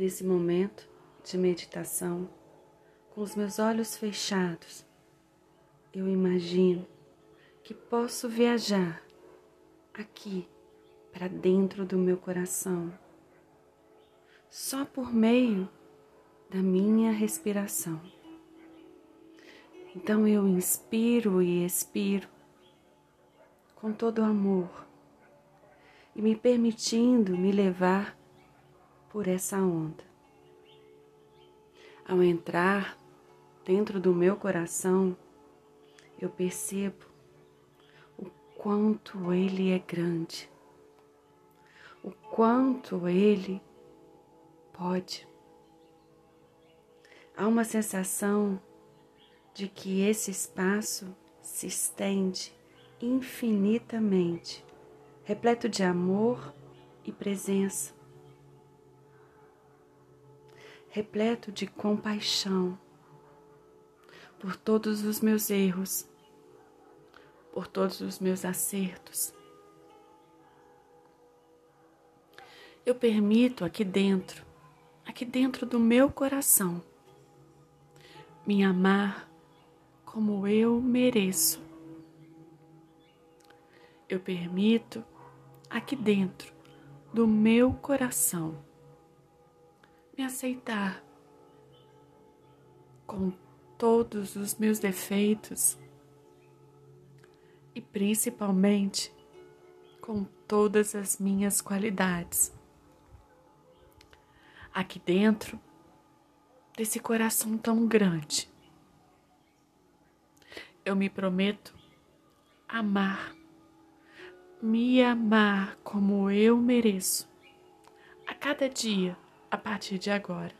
Nesse momento de meditação, com os meus olhos fechados, eu imagino que posso viajar aqui para dentro do meu coração, só por meio da minha respiração. Então eu inspiro e expiro com todo o amor e me permitindo me levar por essa onda. Ao entrar dentro do meu coração, eu percebo o quanto ele é grande, o quanto ele pode. Há uma sensação de que esse espaço se estende infinitamente, repleto de amor e presença, repleto de compaixão por todos os meus erros, por todos os meus acertos. Eu permito aqui dentro, aqui dentro do meu coração, me amar como eu mereço. Eu permito aqui dentro do meu coração me aceitar com todos os meus defeitos e principalmente com todas as minhas qualidades. Aqui dentro desse coração tão grande eu me prometo amar, me amar como eu mereço, a cada dia a partir de agora.